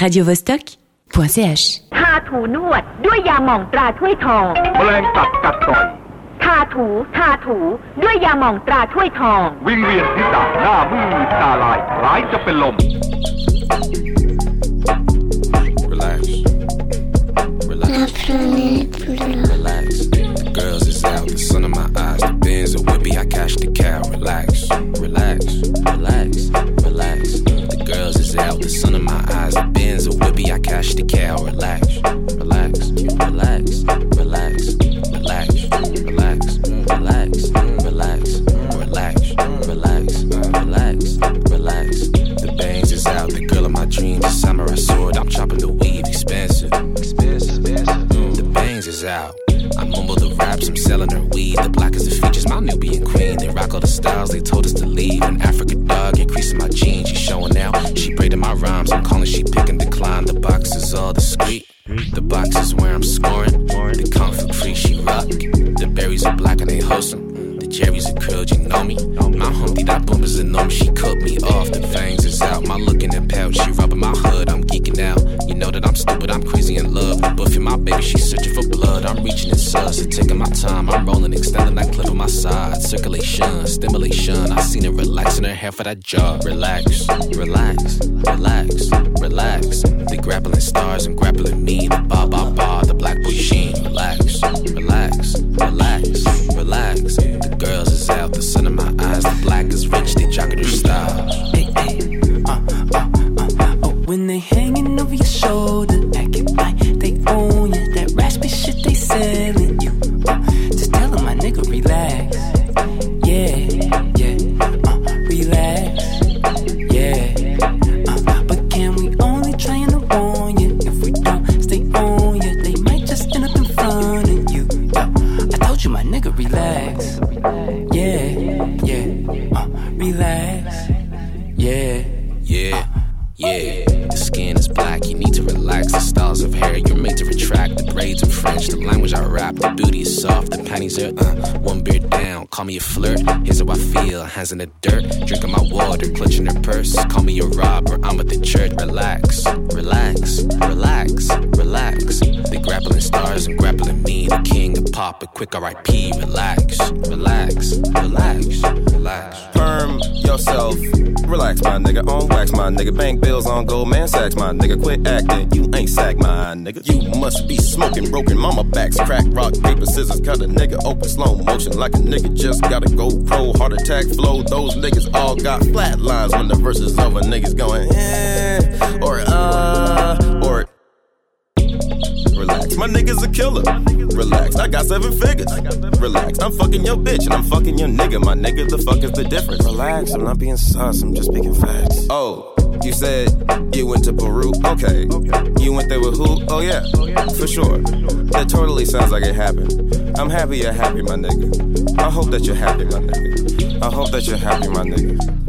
radiovostok.ch ทาถูนวดด้วยยาหม่องตราถ้วยทอง แมลงกัดกัดต่อย ทาถู ทาถูด้วยยาหม่องตราถ้วยทอง วิ่งเวียนศีรษะหน้ามืดตาลายคล้ายจะเป็นลม Relax. Relax. Relax. The girls is out, the sun in my eyes, the Benz a whippy, I cash the cow. Relax. Relax. Relax. Relax. The out, the sun in my eyes, the Benz a whippy, I cash the cow. Relax. Relax. Relax. Relax. Relax. Relax. Relax. Relax. Relax. Relax. Relax. Relax. The bangs is out, the girl of my dreams, the samurai sword, I'm chopping the weave, expensive. Expensive. The bangs is out. I mumble the raps, I'm selling her weed. The black is the features, my Nubian queen. They rock all the styles, they told us to leave. An Africa dog, increasing my jeans. She showing out, she braiding my rhymes. I'm calling, she pick and decline. The box is all discreet. The box is where I'm scoring. The comfort free, she rock. The berries are black and they wholesome. Cherries are curled, you know me. My humpty that and know me. She cut me off, the fangs is out. My looking and pouch, she rubbing my hood. I'm geeking out. You know that I'm stupid, I'm crazy in love. Buffing my baby, she's searching for blood. I'm reaching in sus, and taking my time. I'm rolling, extending that clip on my side. Circulation, stimulation. I seen her relaxing her hair for that job. Relax, relax, relax, relax. The grappling stars and grappling me. The ba ba ba, the black boy sheen. Relax, relax, relax, relax. Girls is out, the sun in my eyes. The black is rich, they jocking their style. Hey, hey, uh, uh, uh, oh, when they hanging over your shoulder, acting like they own you. That raspy shit they selling French, the language I rap. The booty is soft, the panties are uh, one beer down. Call me a flirt, here's how I feel. Hands in the dirt, drinking my water, clutching her purse. Call me a robber, I'm at the church. Relax, relax, relax, relax. The grappling stars and grappling me. The king of pop, a quick RIP. Relax, relax, relax, relax. Perm yourself. Relax, my nigga. On wax, my nigga. Bank bills on gold, man. Sacks, my nigga. Quit acting. You ain't sack, my nigga. You must be smoking broken. Mama backs, crack, rock, paper, scissors. Cut a nigga open slow motion like a nigga just got a go pro. Heart attack flow. Those niggas all got flat lines when the verses over. Niggas going, eh, or uh, my nigga's a killer. Relax, I got seven figures. Relax, I'm fucking your bitch and I'm fucking your nigga. My nigga, the fuck is the difference? Relax, I'm not being sus, I'm just speaking facts. Oh, you said you went to Peru? Okay. You went there with who? Oh, oh yeah, for sure. That totally sounds like it happened. I'm happy you're happy, my nigga. I hope that you're happy, my nigga. I hope that you're happy, my nigga.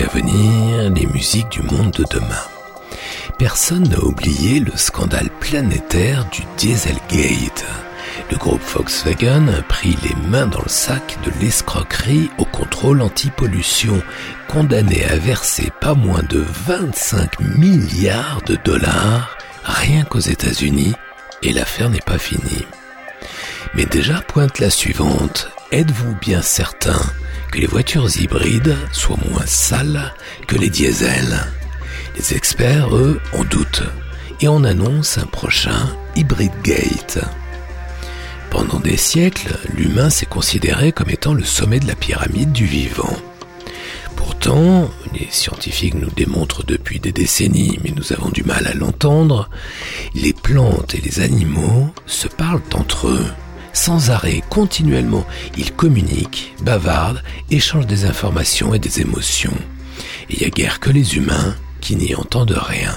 à venir, les musiques du monde de demain. Personne n'a oublié le scandale planétaire du Dieselgate. Le groupe Volkswagen a pris les mains dans le sac de l'escroquerie au contrôle anti-pollution, condamné à verser pas moins de 25 milliards de dollars rien qu'aux États-Unis, et l'affaire n'est pas finie. Mais déjà pointe la suivante. Êtes-vous bien certain que les voitures hybrides soient moins sales que les diesels Les experts, eux, en doutent et on annonce un prochain Hybrid Gate. Pendant des siècles, l'humain s'est considéré comme étant le sommet de la pyramide du vivant. temps, les scientifiques nous démontrent depuis des décennies, mais nous avons du mal à l'entendre, les plantes et les animaux se parlent entre eux. Sans arrêt, continuellement, ils communiquent, bavardent, échangent des informations et des émotions. Il n'y a guère que les humains qui n'y entendent rien.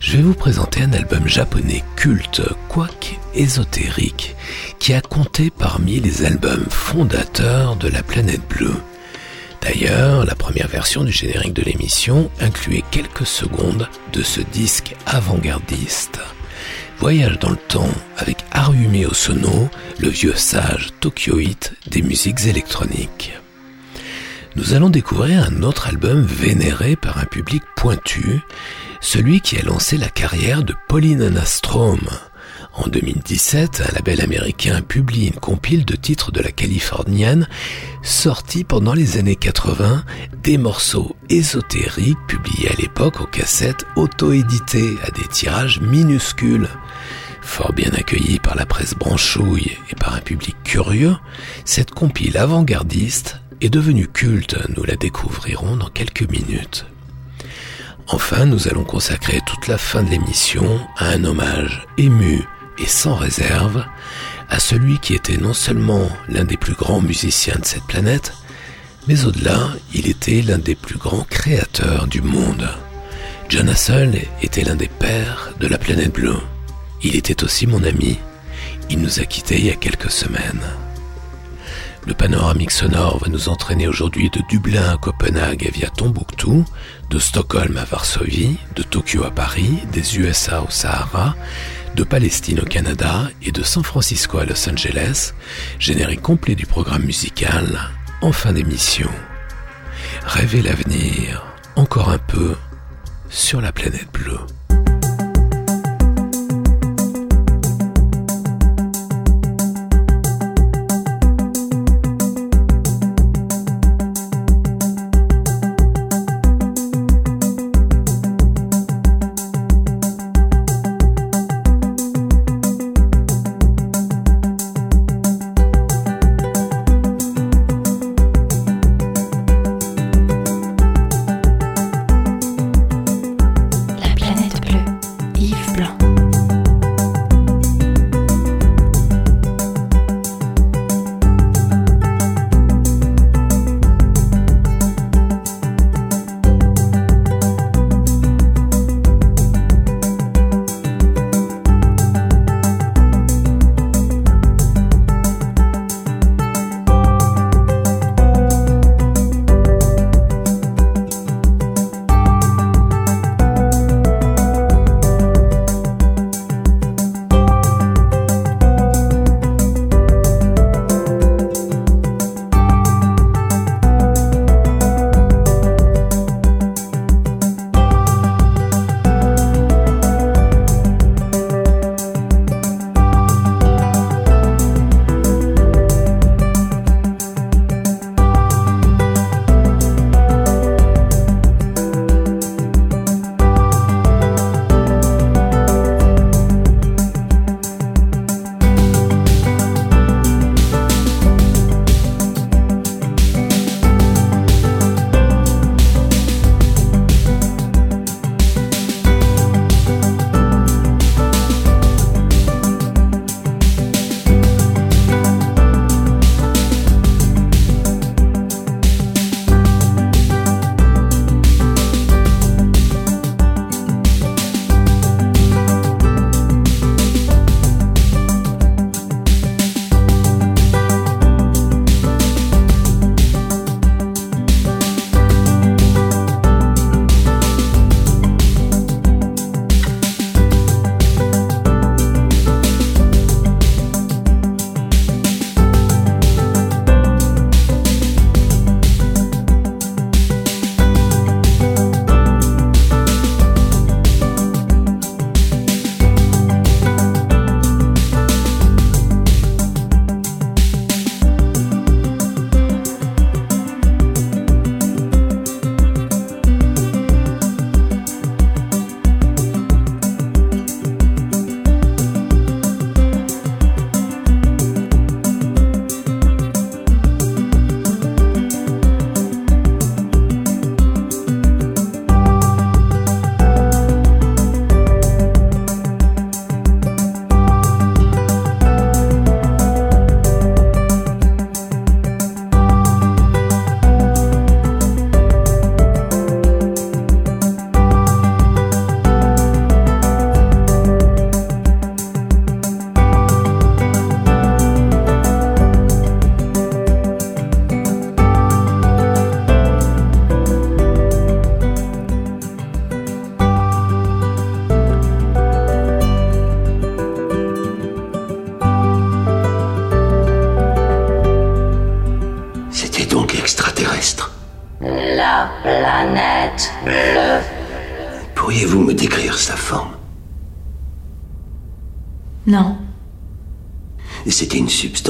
Je vais vous présenter un album japonais culte, quoique ésotérique, qui a compté parmi les albums fondateurs de la planète bleue. D'ailleurs, la première version du générique de l'émission incluait quelques secondes de ce disque avant-gardiste. Voyage dans le temps avec Harumi Osono, le vieux sage tokyoïte des musiques électroniques. Nous allons découvrir un autre album vénéré par un public pointu, celui qui a lancé la carrière de Pauline Anastrom. En 2017, un label américain publie une compile de titres de la californienne sortis pendant les années 80, des morceaux ésotériques publiés à l'époque aux cassettes auto-éditées à des tirages minuscules. Fort bien accueillie par la presse branchouille et par un public curieux, cette compile avant-gardiste est devenue culte, nous la découvrirons dans quelques minutes. Enfin, nous allons consacrer toute la fin de l'émission à un hommage ému et sans réserve à celui qui était non seulement l'un des plus grands musiciens de cette planète, mais au-delà, il était l'un des plus grands créateurs du monde. John Hassel était l'un des pères de la planète bleue. Il était aussi mon ami. Il nous a quittés il y a quelques semaines. Le panoramique sonore va nous entraîner aujourd'hui de Dublin à Copenhague via Tombouctou, de Stockholm à Varsovie, de Tokyo à Paris, des USA au Sahara, de Palestine au Canada et de San Francisco à Los Angeles, générique complet du programme musical en fin d'émission. Rêver l'avenir, encore un peu, sur la planète bleue.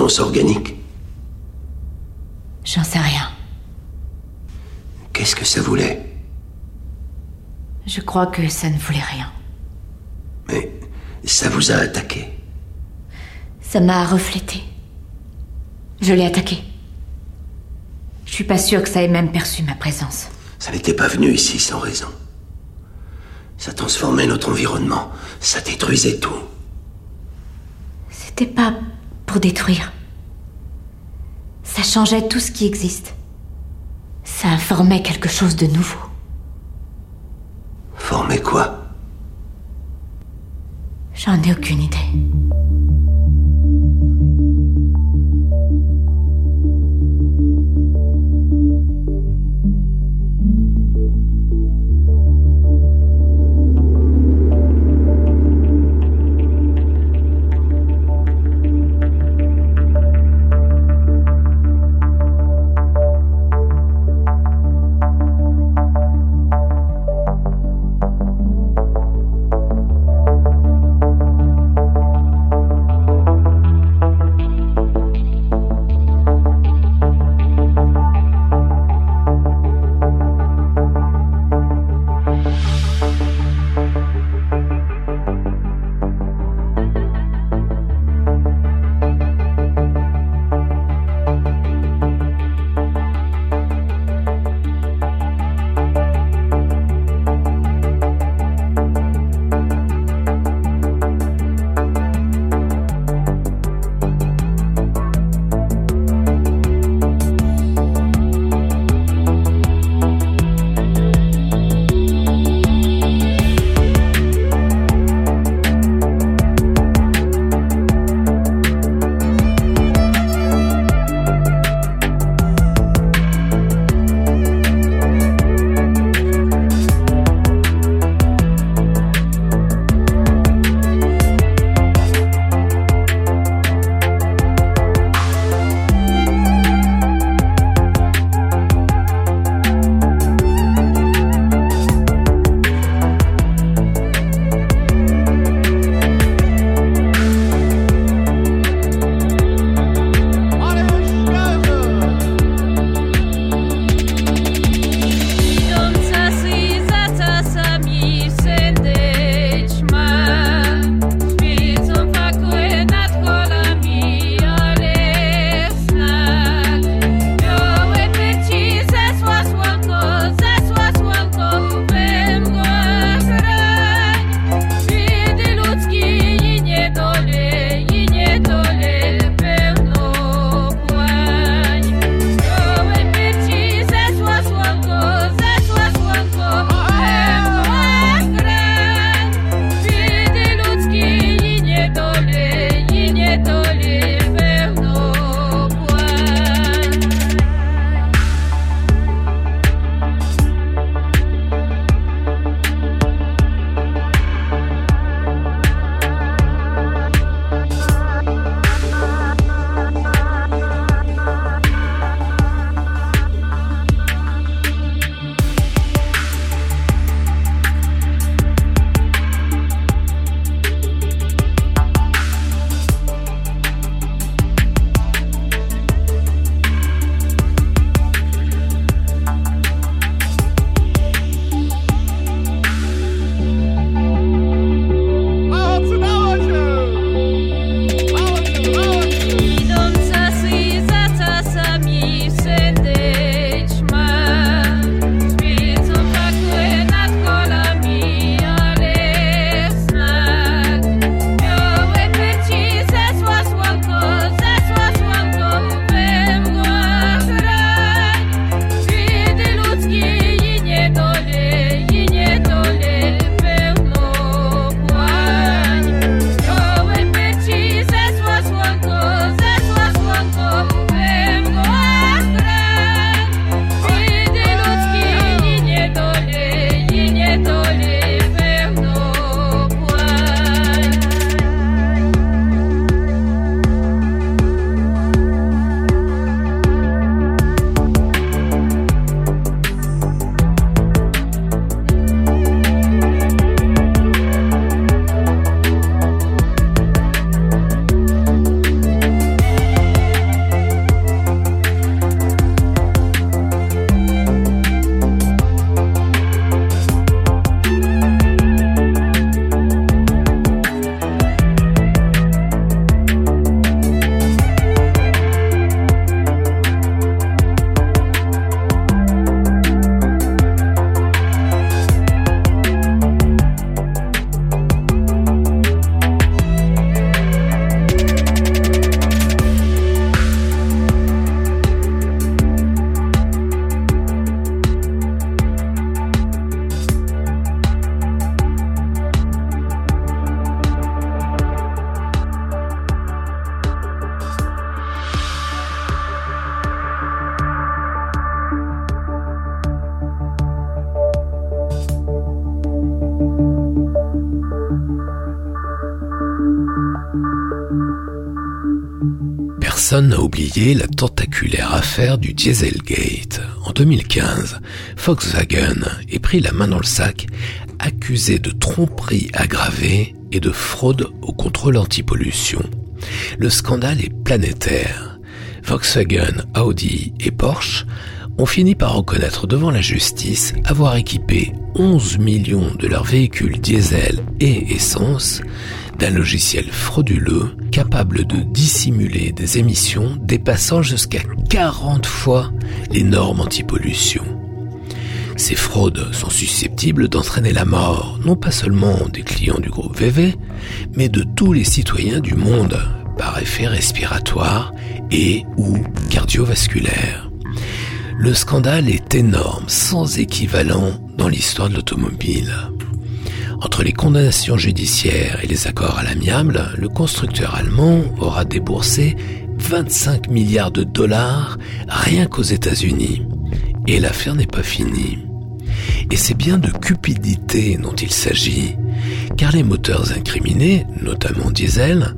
Substance organique J'en sais rien. Qu'est-ce que ça voulait? Je crois que ça ne voulait rien. Mais ça vous a attaqué? Ça m'a reflété. Je l'ai attaqué. Je suis pas sûre que ça ait même perçu ma présence. Ça n'était pas venu ici sans raison. Ça transformait notre environnement. Ça détruisait tout. C'était pas pour détruire. Ça changeait tout ce qui existe. Ça formait quelque chose de nouveau. Formait quoi? J'en ai aucune idée. La tentaculaire affaire du Dieselgate. En 2015, Volkswagen est pris la main dans le sac, accusé de tromperie aggravée et de fraude au contrôle antipollution. Le scandale est planétaire. Volkswagen, Audi et Porsche ont fini par reconnaître devant la justice avoir équipé 11 millions de leurs véhicules diesel et essence d'un logiciel frauduleux capable de dissimuler des émissions dépassant jusqu'à 40 fois les normes anti-pollution. Ces fraudes sont susceptibles d'entraîner la mort non pas seulement des clients du groupe VV, mais de tous les citoyens du monde par effet respiratoire et ou cardiovasculaire. Le scandale est énorme, sans équivalent dans l'histoire de l'automobile. Entre les condamnations judiciaires et les accords à l'amiable, le constructeur allemand aura déboursé 25 milliards de dollars rien qu'aux États-Unis. Et l'affaire n'est pas finie. Et c'est bien de cupidité dont il s'agit, car les moteurs incriminés, notamment diesel,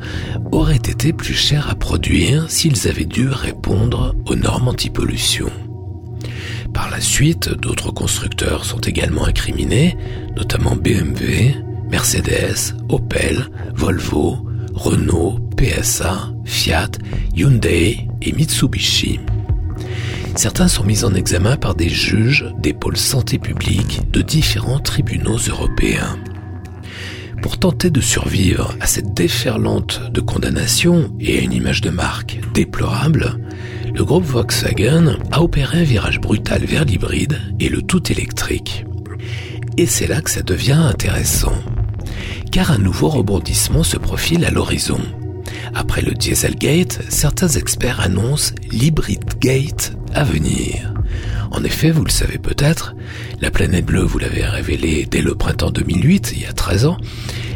auraient été plus chers à produire s'ils avaient dû répondre aux normes anti-pollution. Par la suite, d'autres constructeurs sont également incriminés, notamment BMW, Mercedes, Opel, Volvo, Renault, PSA, Fiat, Hyundai et Mitsubishi. Certains sont mis en examen par des juges des pôles santé publique de différents tribunaux européens. Pour tenter de survivre à cette déferlante de condamnations et à une image de marque déplorable, le groupe Volkswagen a opéré un virage brutal vers l'hybride et le tout électrique. Et c'est là que ça devient intéressant. Car un nouveau rebondissement se profile à l'horizon. Après le Dieselgate, certains experts annoncent l'Hybrid Gate à venir. En effet, vous le savez peut-être, la planète bleue vous l'avez révélé dès le printemps 2008, il y a 13 ans,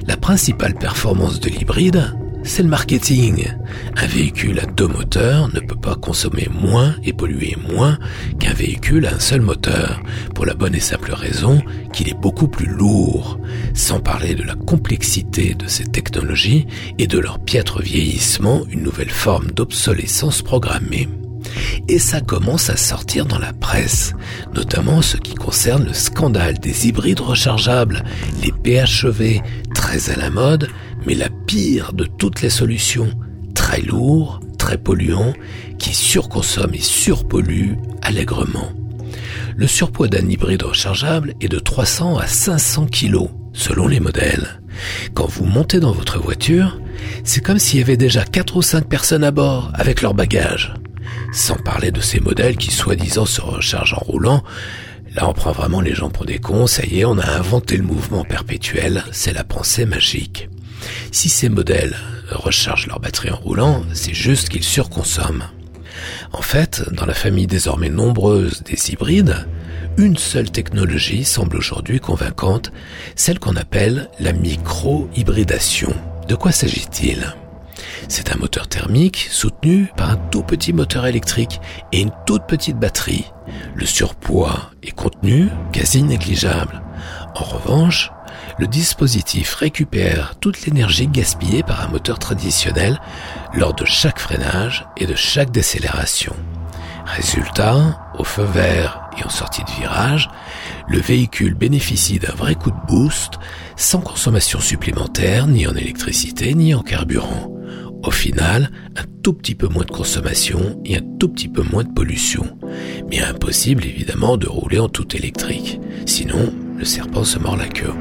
la principale performance de l'hybride, c'est le marketing. Un véhicule à deux moteurs ne peut pas consommer moins et polluer moins qu'un véhicule à un seul moteur, pour la bonne et simple raison qu'il est beaucoup plus lourd, sans parler de la complexité de ces technologies et de leur piètre vieillissement, une nouvelle forme d'obsolescence programmée. Et ça commence à sortir dans la presse, notamment ce qui concerne le scandale des hybrides rechargeables, les PHEV, très à la mode, mais la pire de toutes les solutions, très lourd, très polluant, qui surconsomme et surpollue allègrement. Le surpoids d'un hybride rechargeable est de 300 à 500 kg, selon les modèles. Quand vous montez dans votre voiture, c'est comme s'il y avait déjà 4 ou 5 personnes à bord avec leurs bagages. Sans parler de ces modèles qui soi-disant se rechargent en roulant, Là, on prend vraiment les gens pour des cons, ça y est, on a inventé le mouvement perpétuel, c'est la pensée magique. Si ces modèles rechargent leur batterie en roulant, c'est juste qu'ils surconsomment. En fait, dans la famille désormais nombreuse des hybrides, une seule technologie semble aujourd'hui convaincante, celle qu'on appelle la micro-hybridation. De quoi s'agit-il? C'est un moteur thermique soutenu par un tout petit moteur électrique et une toute petite batterie. Le surpoids est contenu, quasi négligeable. En revanche, le dispositif récupère toute l'énergie gaspillée par un moteur traditionnel lors de chaque freinage et de chaque décélération. Résultat, au feu vert et en sortie de virage, le véhicule bénéficie d'un vrai coup de boost sans consommation supplémentaire ni en électricité ni en carburant. Au final, un tout petit peu moins de consommation et un tout petit peu moins de pollution. Mais impossible évidemment de rouler en tout électrique. Sinon, le serpent se mord la queue.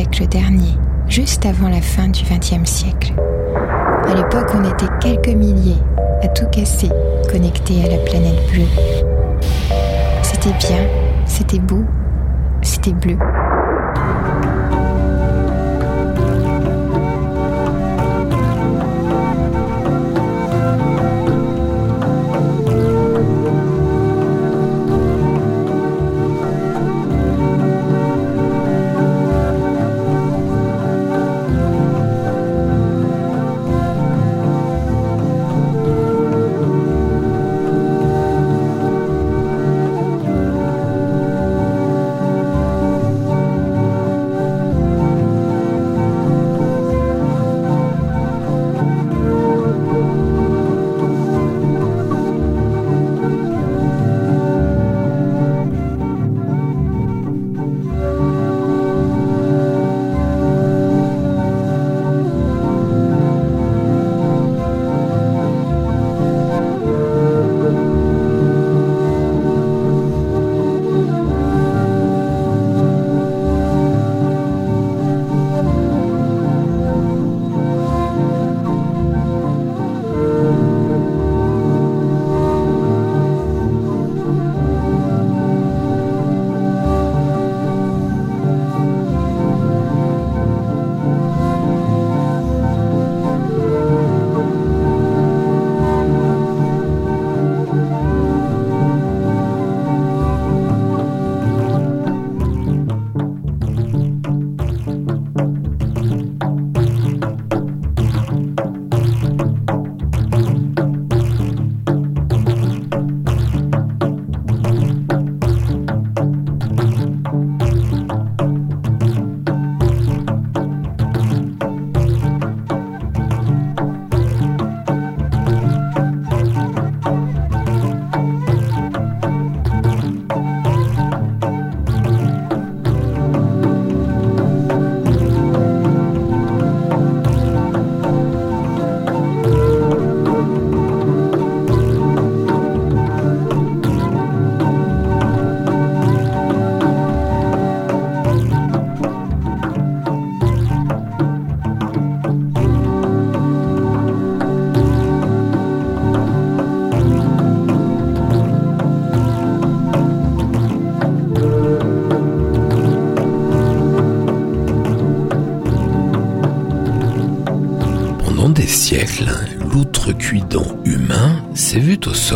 Dernier, juste avant la fin du XXe siècle. À l'époque, on était quelques milliers à tout casser, connectés à la planète bleue. C'était bien, c'était beau, c'était bleu.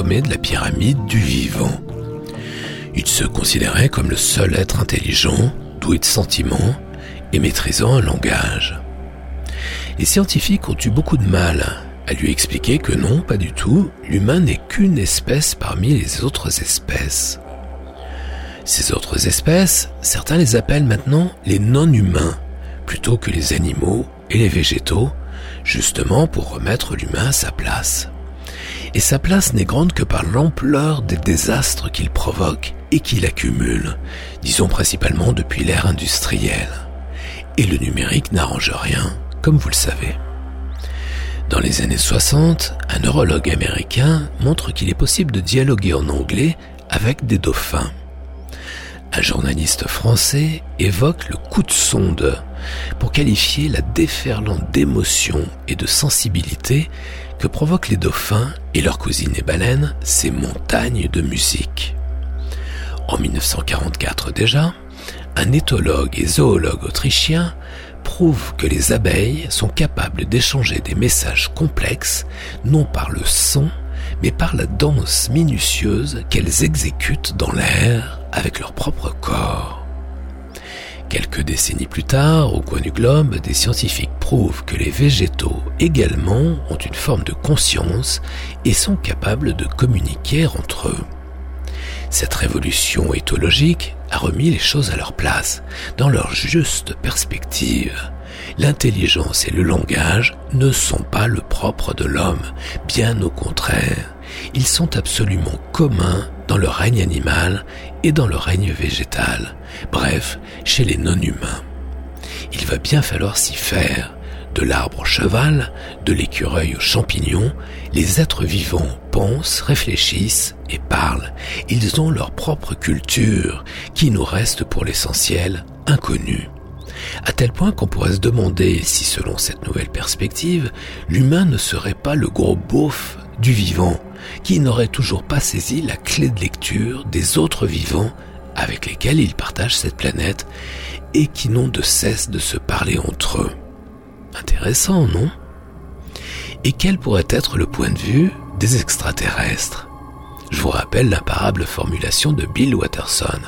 De la pyramide du vivant. Il se considérait comme le seul être intelligent, doué de sentiments et maîtrisant un langage. Les scientifiques ont eu beaucoup de mal à lui expliquer que non, pas du tout, l'humain n'est qu'une espèce parmi les autres espèces. Ces autres espèces, certains les appellent maintenant les non-humains, plutôt que les animaux et les végétaux, justement pour remettre l'humain à sa place. Et sa place n'est grande que par l'ampleur des désastres qu'il provoque et qu'il accumule, disons principalement depuis l'ère industrielle. Et le numérique n'arrange rien, comme vous le savez. Dans les années 60, un neurologue américain montre qu'il est possible de dialoguer en anglais avec des dauphins. Un journaliste français évoque le coup de sonde pour qualifier la déferlante d'émotions et de sensibilité que provoquent les dauphins et leurs cousines et baleines, ces montagnes de musique. En 1944 déjà, un éthologue et zoologue autrichien prouve que les abeilles sont capables d'échanger des messages complexes non par le son, mais par la danse minutieuse qu'elles exécutent dans l'air avec leur propre corps. Quelques décennies plus tard, au coin du globe, des scientifiques prouvent que les végétaux également ont une forme de conscience et sont capables de communiquer entre eux. Cette révolution éthologique a remis les choses à leur place, dans leur juste perspective. L'intelligence et le langage ne sont pas le propre de l'homme, bien au contraire. Ils sont absolument communs dans le règne animal dans le règne végétal, bref, chez les non-humains. Il va bien falloir s'y faire, De l'arbre au cheval, de l'écureuil au champignon, les êtres vivants pensent, réfléchissent et parlent. Ils ont leur propre culture, qui nous reste pour l'essentiel inconnue. À tel point qu'on pourrait se demander si, selon cette nouvelle perspective, l'humain ne serait pas le gros beauf du vivant, qui n'aurait toujours pas saisi la clé de lecture des autres vivants avec lesquels il partage cette planète et qui n'ont de cesse de se parler entre eux. Intéressant, non? Et quel pourrait être le point de vue des extraterrestres? Je vous rappelle l'imparable formulation de Bill Watterson.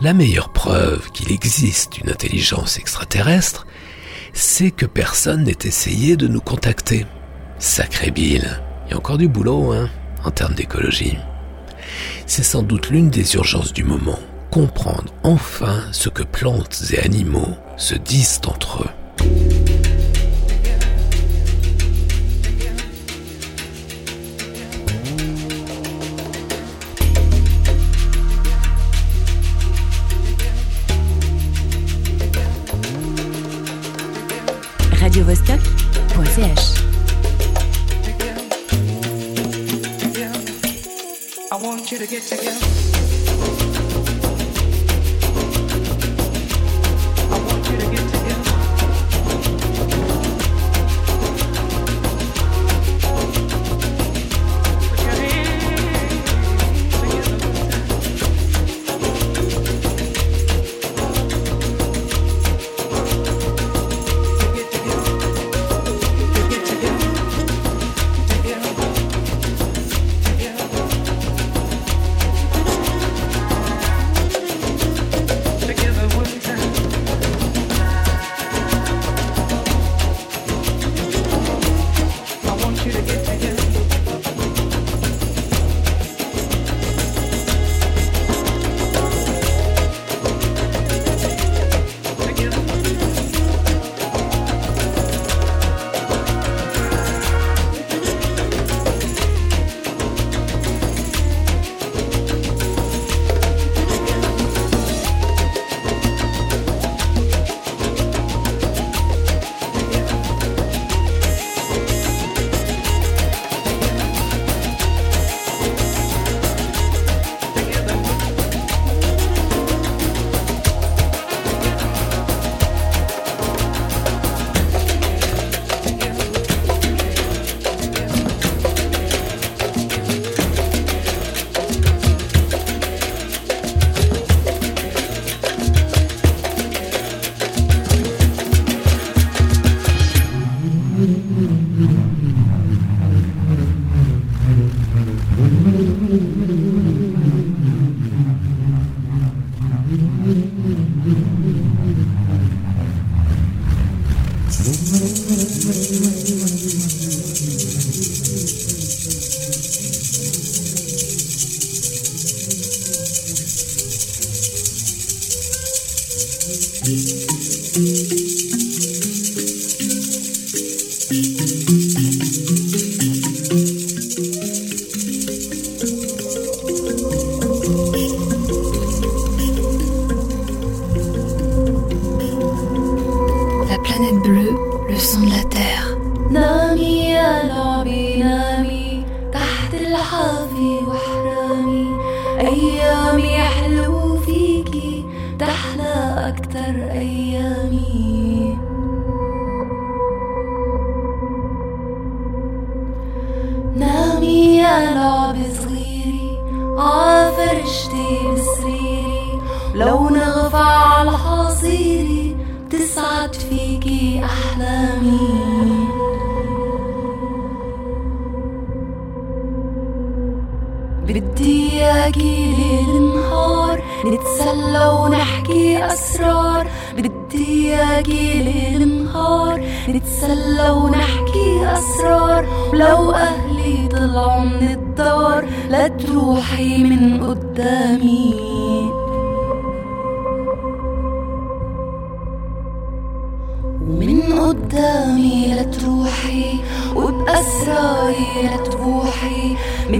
La meilleure preuve qu'il existe une intelligence extraterrestre, c'est que personne n'ait essayé de nous contacter. Sacré Bill, il y a encore du boulot, hein, en termes d'écologie. C'est sans doute l'une des urgences du moment, comprendre enfin ce que plantes et animaux se disent entre eux. radiovostok.ch want you to get together.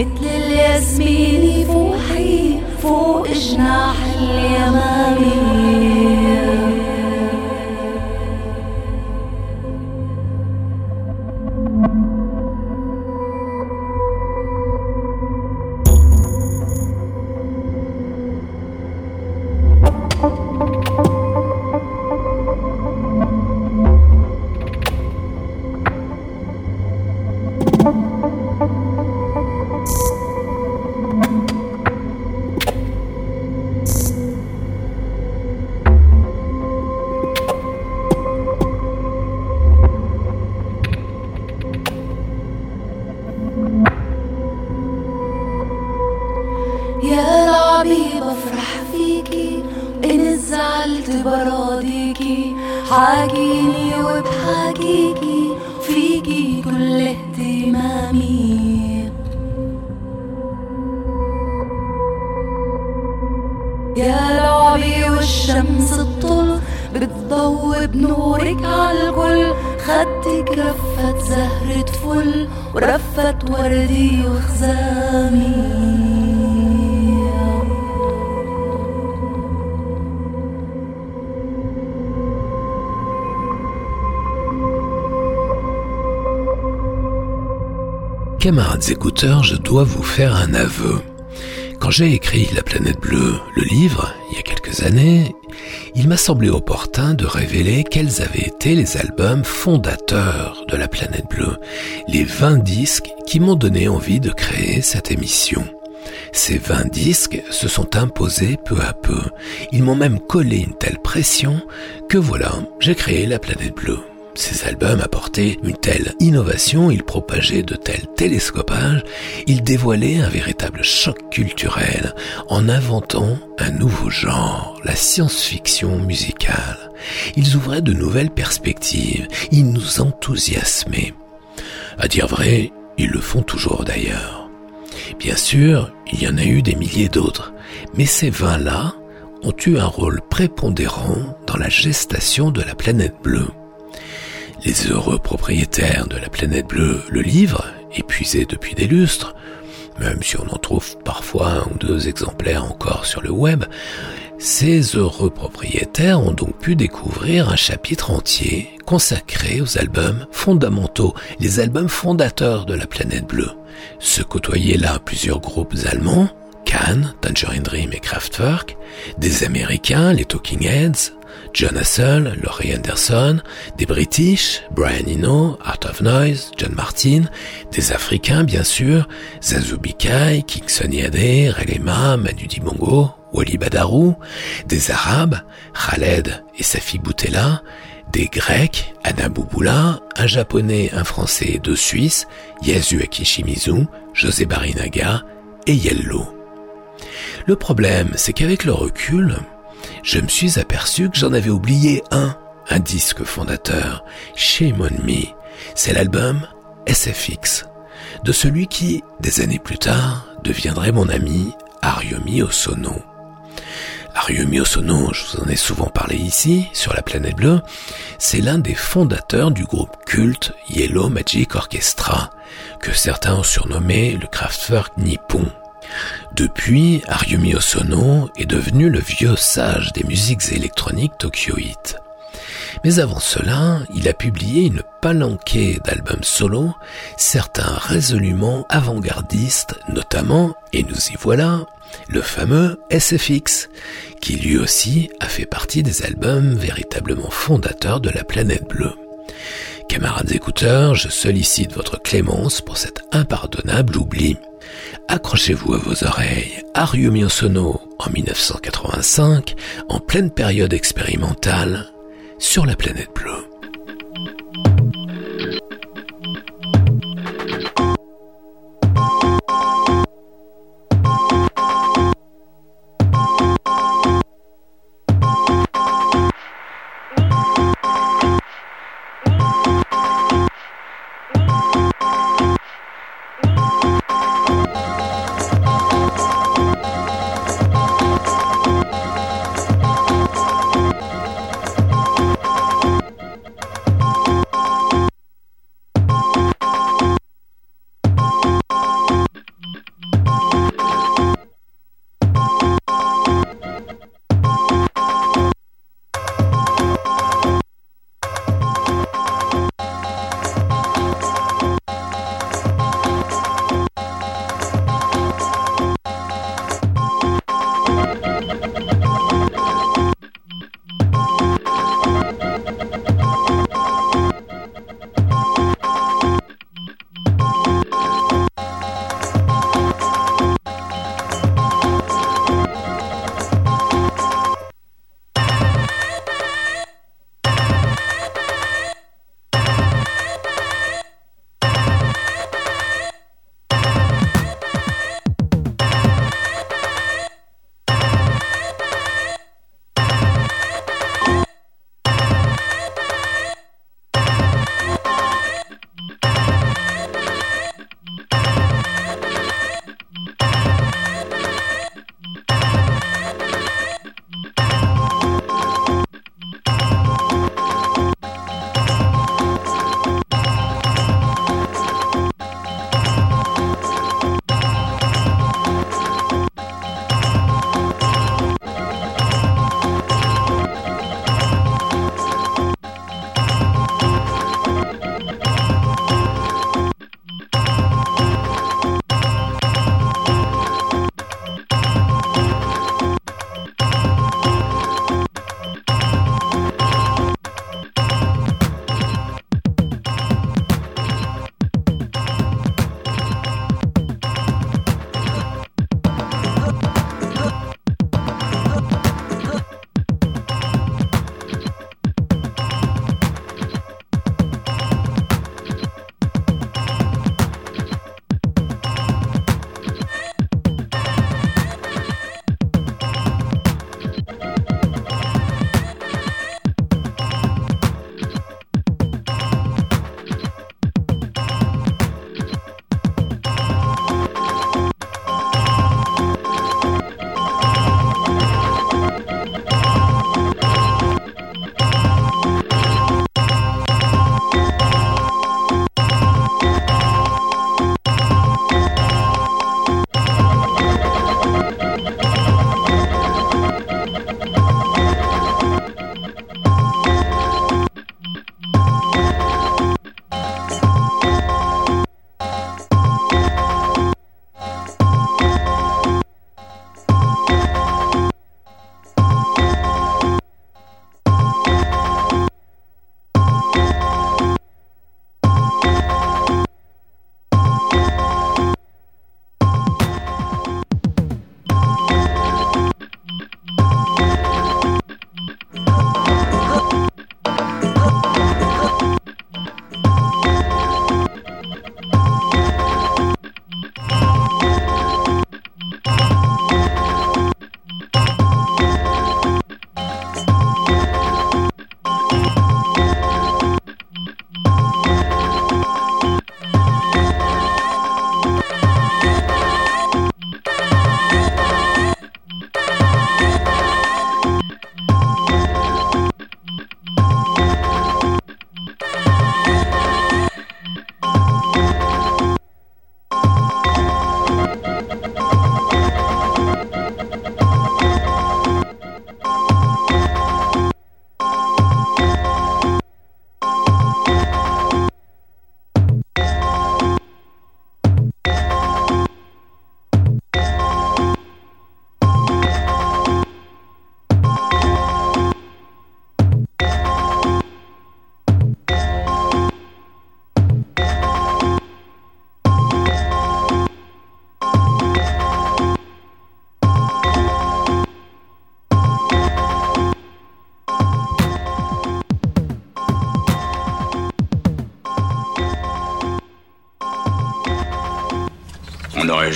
مثل الياسمين فوحي فوق جناح اليمامين. Je dois vous faire un aveu. Quand j'ai écrit La planète bleue, le livre, il y a quelques années, il m'a semblé opportun de révéler quels avaient été les albums fondateurs de La planète bleue, les 20 disques qui m'ont donné envie de créer cette émission. Ces 20 disques se sont imposés peu à peu. Ils m'ont même collé une telle pression que voilà, j'ai créé La planète bleue. Ces albums apportaient une telle innovation, ils propageaient de tels télescopages, ils dévoilaient un véritable choc culturel en inventant un nouveau genre, la science-fiction musicale. Ils ouvraient de nouvelles perspectives, ils nous enthousiasmaient. À dire vrai, ils le font toujours d'ailleurs. Bien sûr, il y en a eu des milliers d'autres, mais ces vins-là ont eu un rôle prépondérant dans la gestation de la planète bleue. Les heureux propriétaires de la planète bleue, le livre, épuisé depuis des lustres, même si on en trouve parfois un ou deux exemplaires encore sur le web, ces heureux propriétaires ont donc pu découvrir un chapitre entier consacré aux albums fondamentaux, les albums fondateurs de la planète bleue. Se côtoyaient là plusieurs groupes allemands, Cannes, Tangerine Dream et Kraftwerk, des Américains, les Talking Heads, John Hassel, Laurie Anderson, des British, Brian Eno, Art of Noise, John Martin, des Africains bien sûr, Zazu Bikai, King Yadé, Relema, Manu Dibongo, Wali Badarou, des Arabes, Khaled et Safi Boutella, des Grecs, Anna Bouboula, un Japonais, un Français et deux Suisses, Yasu Akishimizu, José Barinaga et Yellow. Le problème, c'est qu'avec le recul, je me suis aperçu que j'en avais oublié un, un disque fondateur, Shame on Me. C'est l'album SFX, de celui qui, des années plus tard, deviendrait mon ami Aryomi Osono. Aryomi Osono, je vous en ai souvent parlé ici, sur la planète bleue, c'est l'un des fondateurs du groupe culte Yellow Magic Orchestra, que certains ont surnommé le Kraftwerk nippon. Depuis, Ariumi Osono est devenu le vieux sage des musiques électroniques tokyoïtes. Mais avant cela, il a publié une palanquée d'albums solo, certains résolument avant-gardistes, notamment, et nous y voilà, le fameux SFX, qui lui aussi a fait partie des albums véritablement fondateurs de la planète bleue. Camarades écouteurs, je sollicite votre clémence pour cet impardonnable oubli. Accrochez-vous à vos oreilles. Ariumi Osono en 1985, en pleine période expérimentale, sur la planète bleue.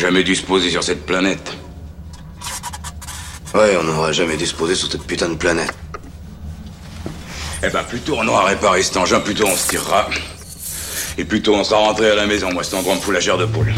Jamais dû se poser sur cette planète. Ouais, on n'aurait jamais dû se poser sur cette putain de planète. Eh ben, plutôt on aura réparé cet engin, plutôt on se tirera. Et plutôt on sera rentré à la maison. Moi, c'est en grande foulagère de poule.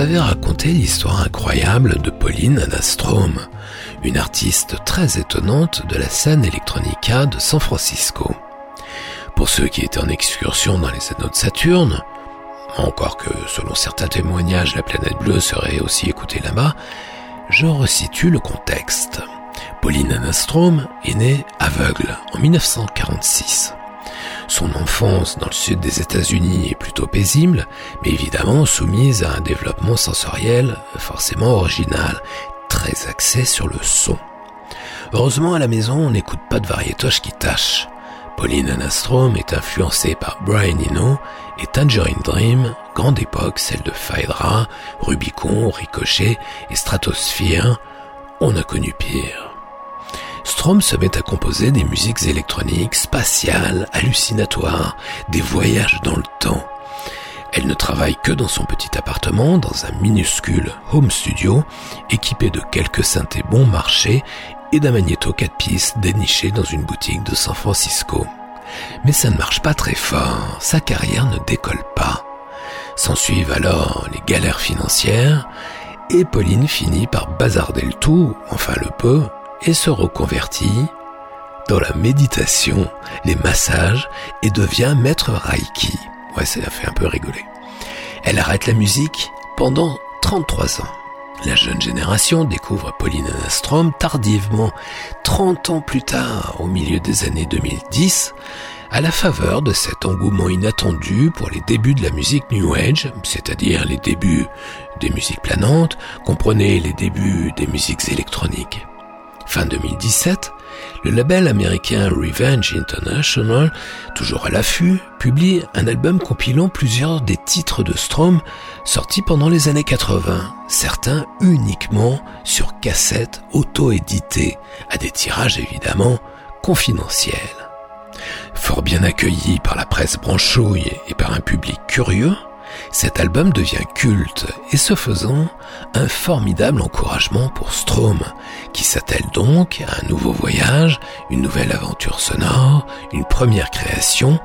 Avais raconté l'histoire incroyable de Pauline Anastrom, une artiste très étonnante de la scène electronica de San Francisco. Pour ceux qui étaient en excursion dans les anneaux de Saturne, encore que selon certains témoignages la planète bleue serait aussi écoutée là-bas, je resitue le contexte. Pauline Anastrom est née aveugle en 1946. Son enfance dans le sud des États-Unis est plutôt paisible, mais évidemment soumise à un développement sensoriel forcément original, très axé sur le son. Heureusement à la maison on n'écoute pas de variétoches qui tâchent. Pauline Anastrom est influencée par Brian Eno et Tangerine Dream, grande époque, celle de Phaedra, Rubicon, Ricochet et Stratosphere. On a connu pire. Strom se met à composer des musiques électroniques, spatiales, hallucinatoires, des voyages dans le temps. Elle ne travaille que dans son petit appartement, dans un minuscule home studio, équipé de quelques synthés bon marché et d'un magnéto 4 pistes déniché dans une boutique de San Francisco. Mais ça ne marche pas très fort, sa carrière ne décolle pas. S'ensuivent alors les galères financières, et Pauline finit par bazarder le tout, enfin le peu, et se reconvertit dans la méditation, les massages, et devient maître Reiki. Ouais, ça a fait un peu rigoler. Elle arrête la musique pendant 33 ans. La jeune génération découvre Pauline Anastrom tardivement, 30 ans plus tard, au milieu des années 2010, à la faveur de cet engouement inattendu pour les débuts de la musique New Age, c'est-à-dire les débuts des musiques planantes, comprenez les débuts des musiques électroniques. Fin 2017, le label américain Revenge International, toujours à l'affût, publie un album compilant plusieurs des titres de Strom sortis pendant les années 80, certains uniquement sur cassette auto-éditées, à des tirages évidemment confidentiels. Fort bien accueilli par la presse branchouille et par un public curieux, cet album devient culte et ce faisant, un formidable encouragement pour Strom, qui s'attelle donc à un nouveau voyage, une nouvelle aventure sonore, une première création,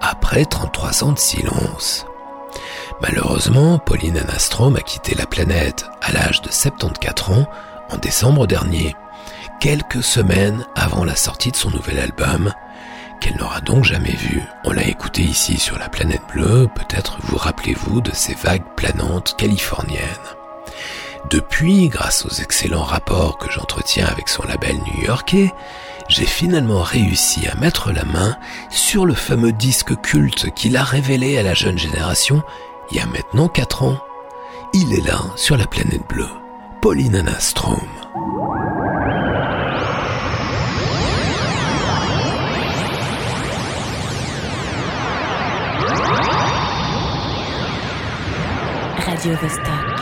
après 33 ans de silence. Malheureusement, Pauline Anastrom a quitté la planète à l'âge de 74 ans en décembre dernier, quelques semaines avant la sortie de son nouvel album, qu'elle n'aura donc jamais vu. On l'a écouté ici sur la planète bleue, peut-être vous rappelez-vous de ces vagues planantes californiennes. Depuis, grâce aux excellents rapports que j'entretiens avec son label new-yorkais, j'ai finalement réussi à mettre la main sur le fameux disque culte qu'il a révélé à la jeune génération il y a maintenant 4 ans. Il est là, sur la planète bleue. Pauline Anastrom. Radio Vesta.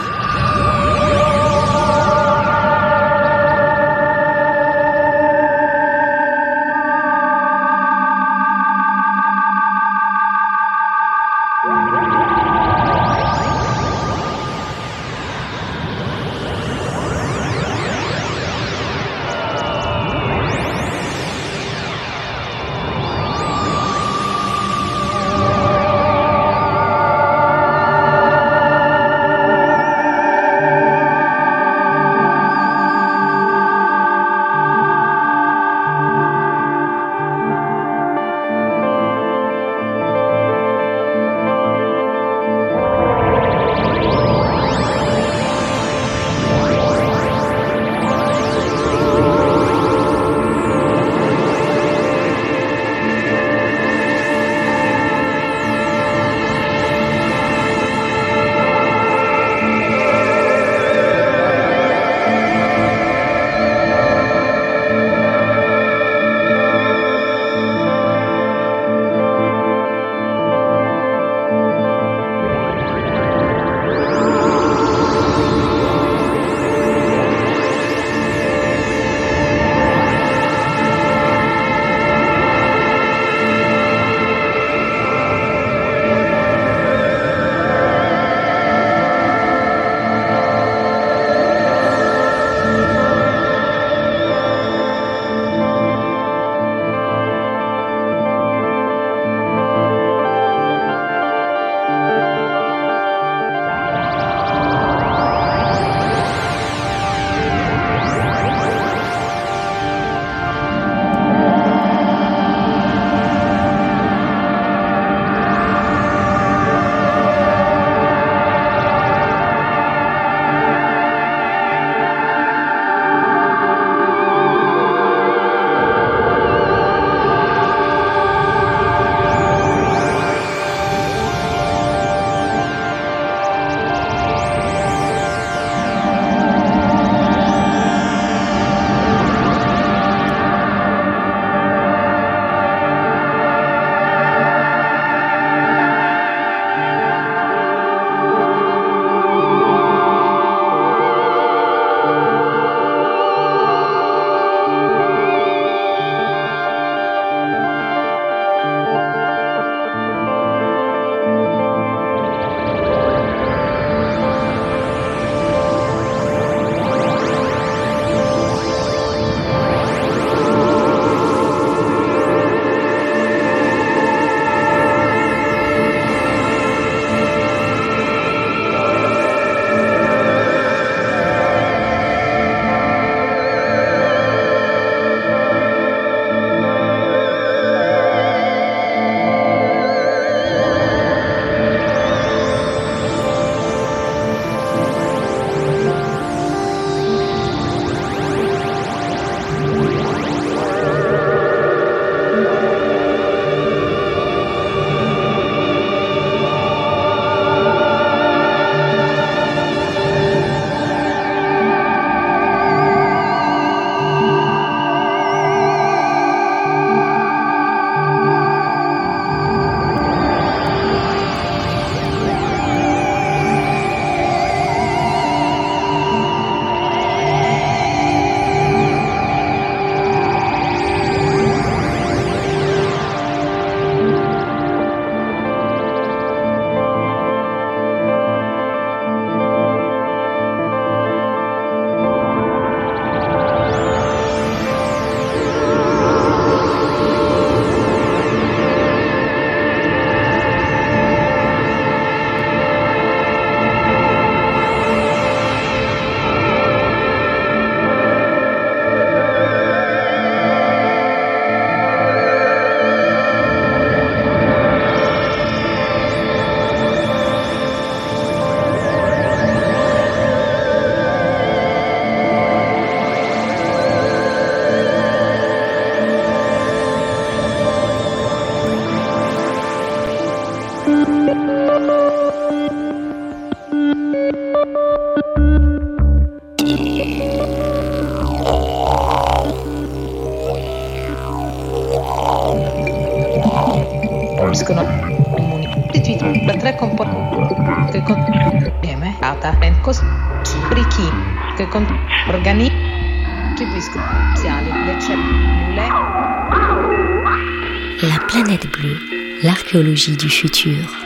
L'archéologie du futur.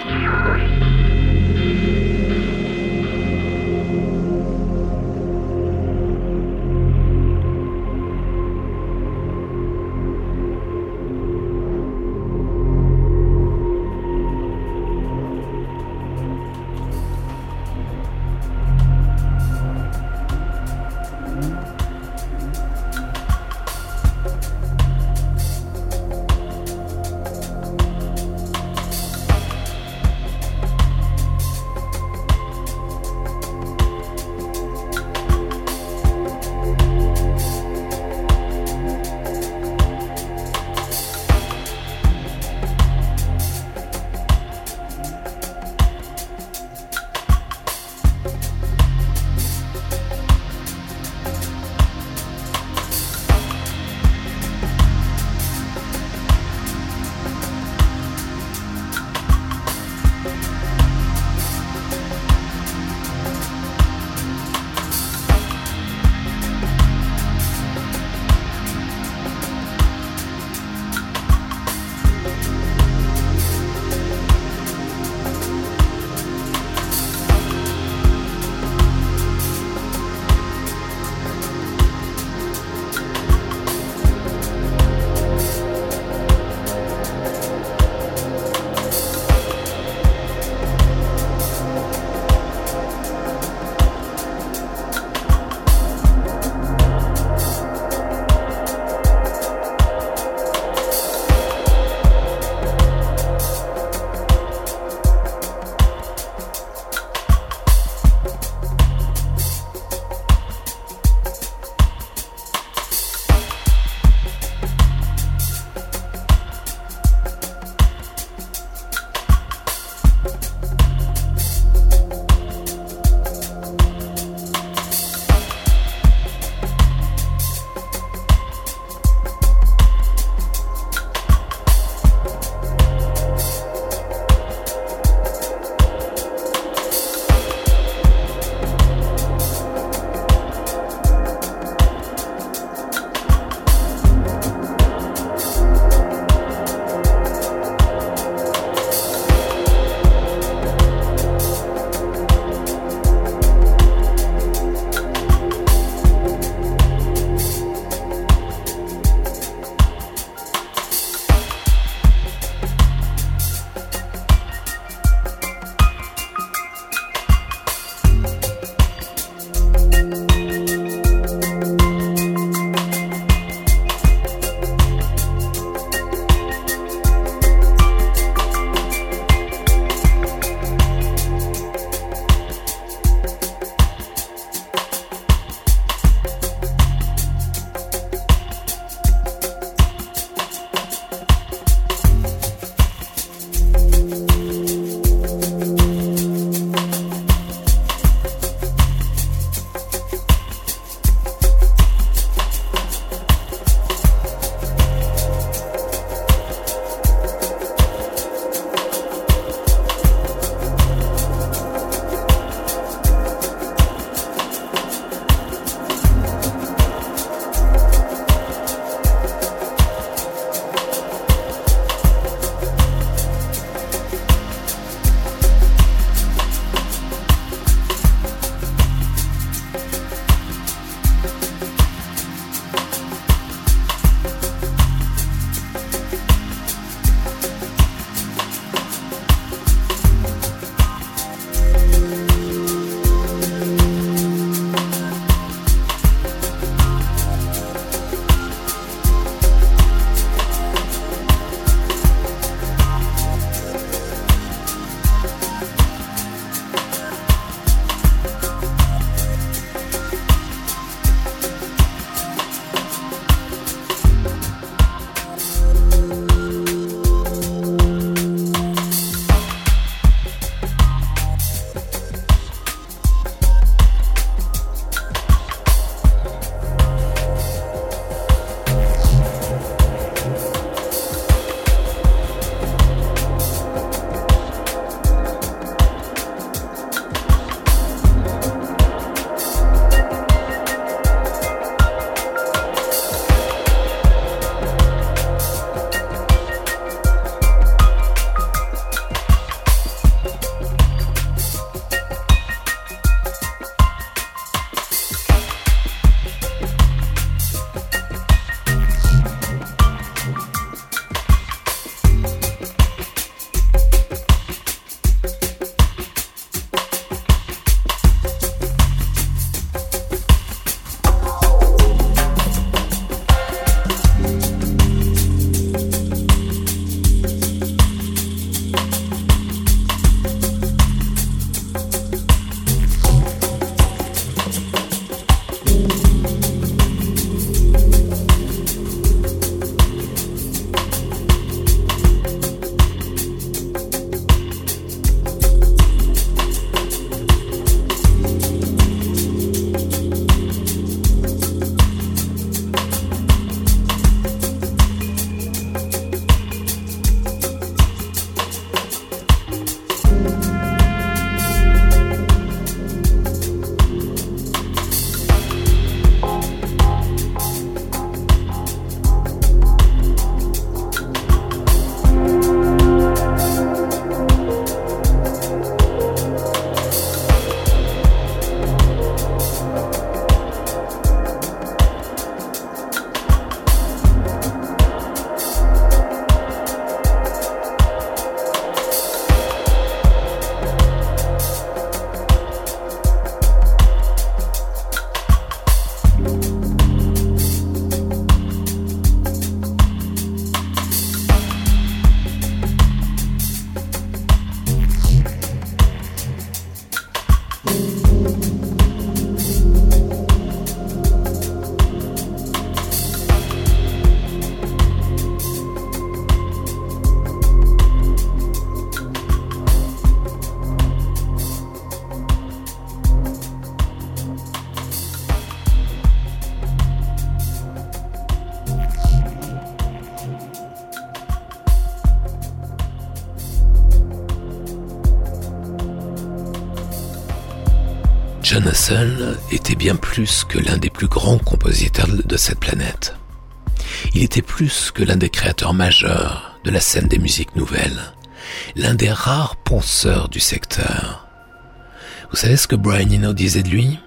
Était bien plus que l'un des plus grands compositeurs de cette planète. Il était plus que l'un des créateurs majeurs de la scène des musiques nouvelles, l'un des rares penseurs du secteur. Vous savez ce que Brian Eno disait de lui?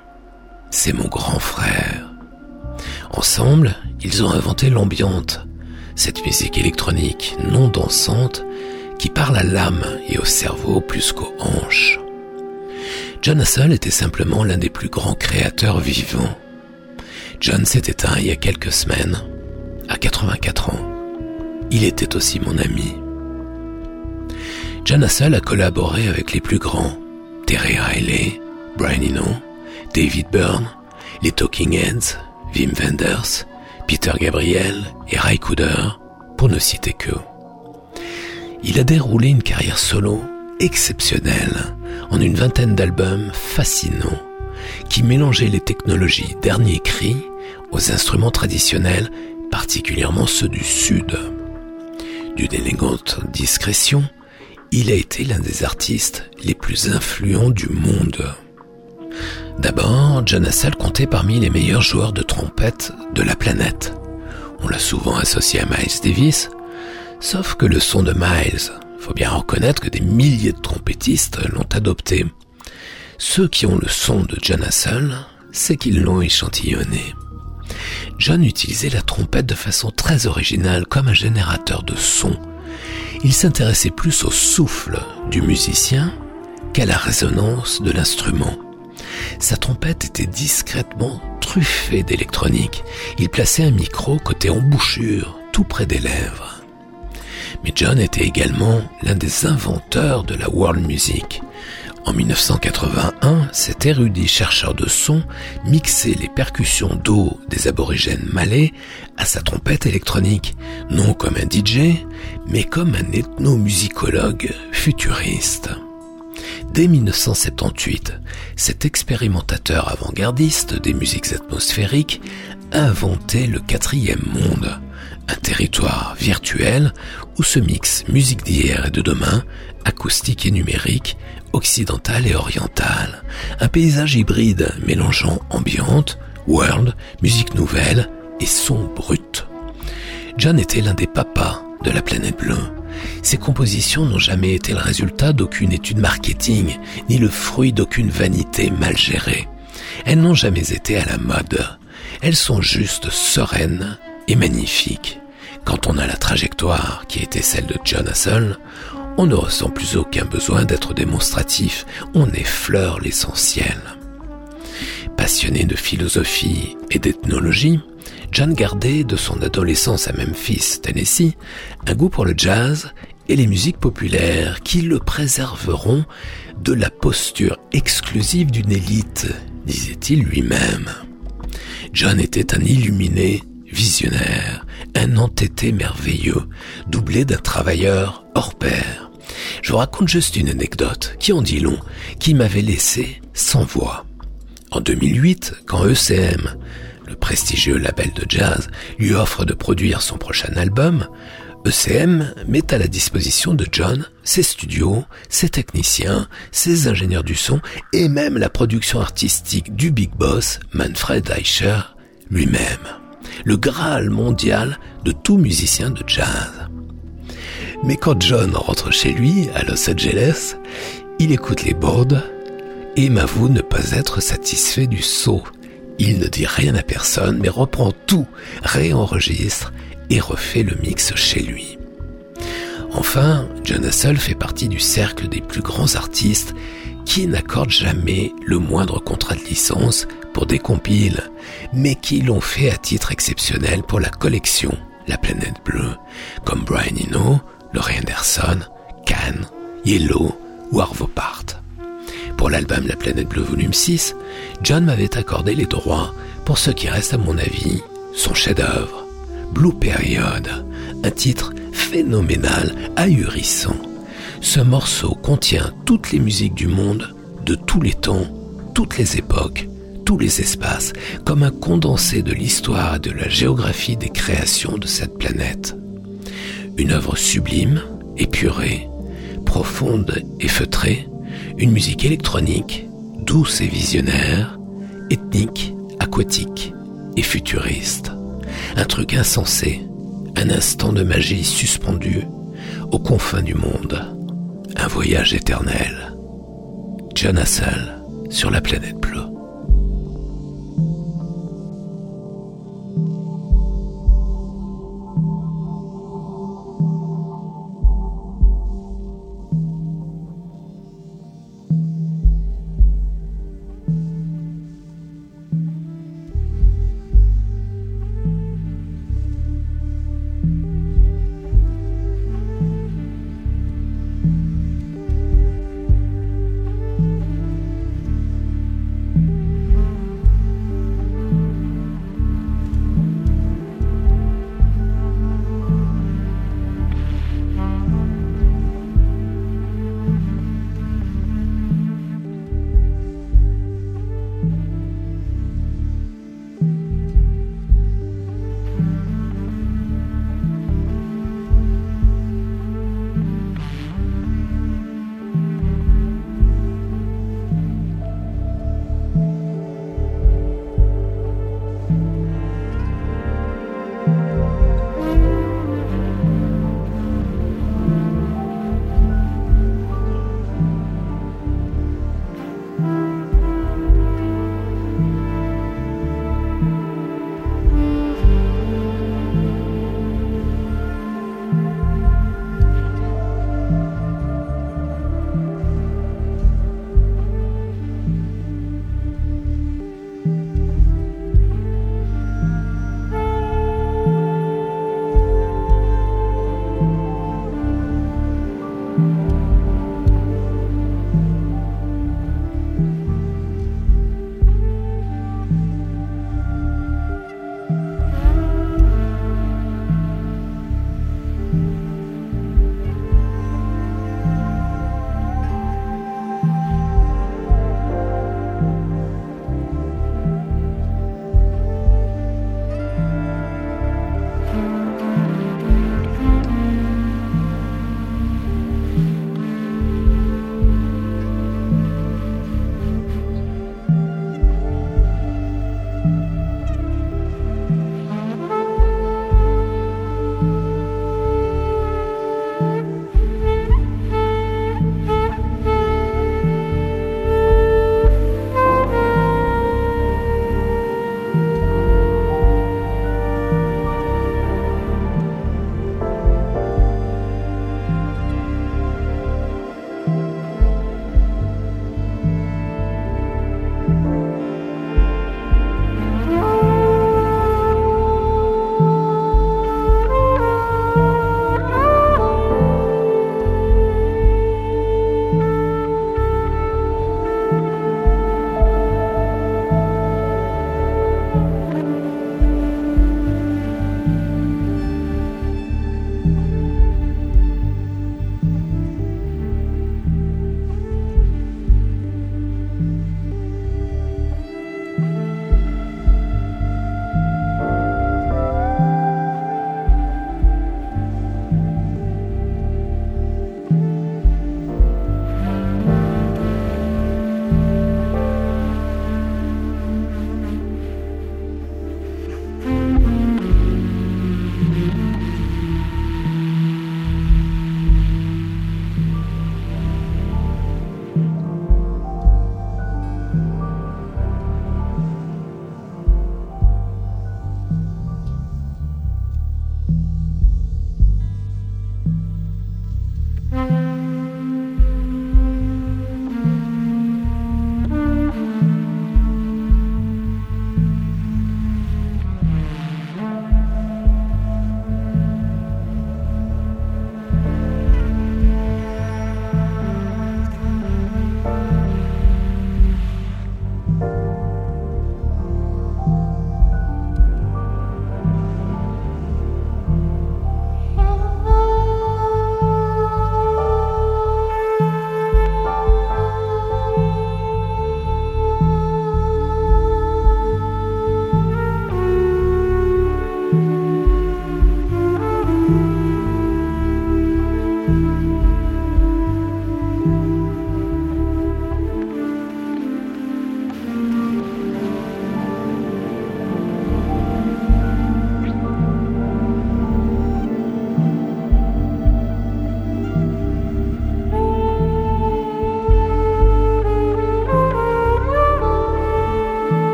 C'est mon grand frère. Ensemble, ils ont inventé l'ambiante, cette musique électronique non dansante qui parle à l'âme et au cerveau plus qu'aux hanches. John Hassel était simplement l'un des plus grands créateurs vivants. John s'est éteint il y a quelques semaines, à 84 ans. Il était aussi mon ami. John Hassel a collaboré avec les plus grands, Terry Riley, Brian Eno, David Byrne, les Talking Heads, Wim Wenders, Peter Gabriel et Ray Cooder, pour ne citer que. Il a déroulé une carrière solo exceptionnelle en une vingtaine d'albums fascinants qui mélangeaient les technologies dernier cri aux instruments traditionnels, particulièrement ceux du Sud. D'une élégante discrétion, il a été l'un des artistes les plus influents du monde. D'abord, John Hassel comptait parmi les meilleurs joueurs de trompette de la planète. On l'a souvent associé à Miles Davis, sauf que le son de Miles faut bien reconnaître que des milliers de trompettistes l'ont adopté. Ceux qui ont le son de John Hassel, c'est qu'ils l'ont échantillonné. John utilisait la trompette de façon très originale comme un générateur de son. Il s'intéressait plus au souffle du musicien qu'à la résonance de l'instrument. Sa trompette était discrètement truffée d'électronique. Il plaçait un micro côté embouchure, tout près des lèvres. Mais John était également l'un des inventeurs de la world music. En 1981, cet érudit chercheur de son mixait les percussions d'eau des aborigènes malais à sa trompette électronique, non comme un DJ, mais comme un ethnomusicologue futuriste. Dès 1978, cet expérimentateur avant-gardiste des musiques atmosphériques inventait le quatrième monde, un territoire virtuel où se mixent musique d'hier et de demain, acoustique et numérique, occidentale et orientale. Un paysage hybride mélangeant ambiante, world, musique nouvelle et son brut. John était l'un des papas de la planète bleue. Ses compositions n'ont jamais été le résultat d'aucune étude marketing, ni le fruit d'aucune vanité mal gérée. Elles n'ont jamais été à la mode. Elles sont juste sereines et magnifiques. Quand on a la trajectoire qui était celle de John Hassel, on ne ressent plus aucun besoin d'être démonstratif, on effleure l'essentiel. Passionné de philosophie et d'ethnologie, John gardait de son adolescence à Memphis, Tennessee, un goût pour le jazz et les musiques populaires qui le préserveront de la posture exclusive d'une élite, disait-il lui-même. John était un illuminé visionnaire, un entêté merveilleux, doublé d'un travailleur hors pair. Je vous raconte juste une anecdote qui en dit long, qui m'avait laissé sans voix. En 2008, quand ECM, le prestigieux label de jazz, lui offre de produire son prochain album, ECM met à la disposition de John ses studios, ses techniciens, ses ingénieurs du son et même la production artistique du big boss Manfred Eicher lui-même le Graal mondial de tout musicien de jazz. Mais quand John rentre chez lui, à Los Angeles, il écoute les boards et m'avoue ne pas être satisfait du saut. Il ne dit rien à personne, mais reprend tout, réenregistre et refait le mix chez lui. Enfin, John Hassel fait partie du cercle des plus grands artistes qui n'accordent jamais le moindre contrat de licence pour des compiles, mais qui l'ont fait à titre exceptionnel pour la collection La Planète Bleue, comme Brian Eno, Laurie Anderson, Cannes, Yellow ou Arvo Part. Pour l'album La Planète Bleue volume 6, John m'avait accordé les droits pour ce qui reste à mon avis son chef-d'œuvre, Blue Period, un titre phénoménal, ahurissant. Ce morceau contient toutes les musiques du monde, de tous les temps, toutes les époques, les espaces, comme un condensé de l'histoire et de la géographie des créations de cette planète. Une œuvre sublime, épurée, profonde et feutrée, une musique électronique, douce et visionnaire, ethnique, aquatique et futuriste. Un truc insensé, un instant de magie suspendu aux confins du monde. Un voyage éternel. John Hassel sur la planète bleue.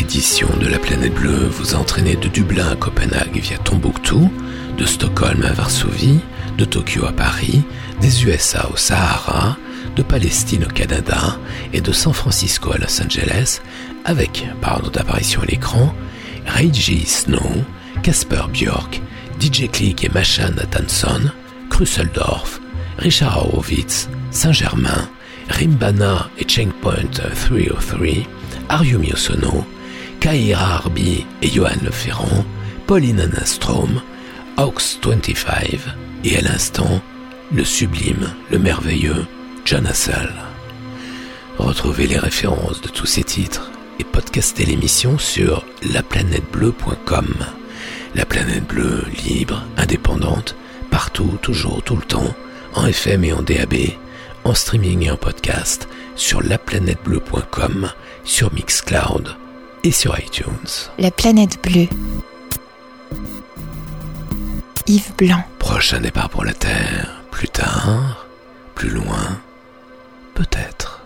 Édition de la planète bleue vous entraînez de Dublin à Copenhague via Tombouctou, de Stockholm à Varsovie, de Tokyo à Paris, des USA au Sahara, de Palestine au Canada et de San Francisco à Los Angeles avec, par ordre d'apparition à l'écran, Reggie Snow, Casper Björk, DJ Click et Machan Nathanson, Krusseldorf, Richard Horowitz, Saint-Germain, Rimbana et Checkpoint 303, Ariumi Osono, Kaira Arbi et Johan Leferrand, Pauline Anastrom, Aux 25 et à l'instant, le sublime, le merveilleux John Hassel. Retrouvez les références de tous ces titres et podcastez l'émission sur laplanètebleu.com. La planète bleue, libre, indépendante, partout, toujours, tout le temps, en FM et en DAB, en streaming et en podcast, sur laplanètebleu.com, sur Mixcloud et sur iTunes. La planète bleue. Yves Blanc. Prochain départ pour la Terre, plus tard, plus loin, peut-être.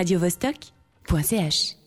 radiovostok.ch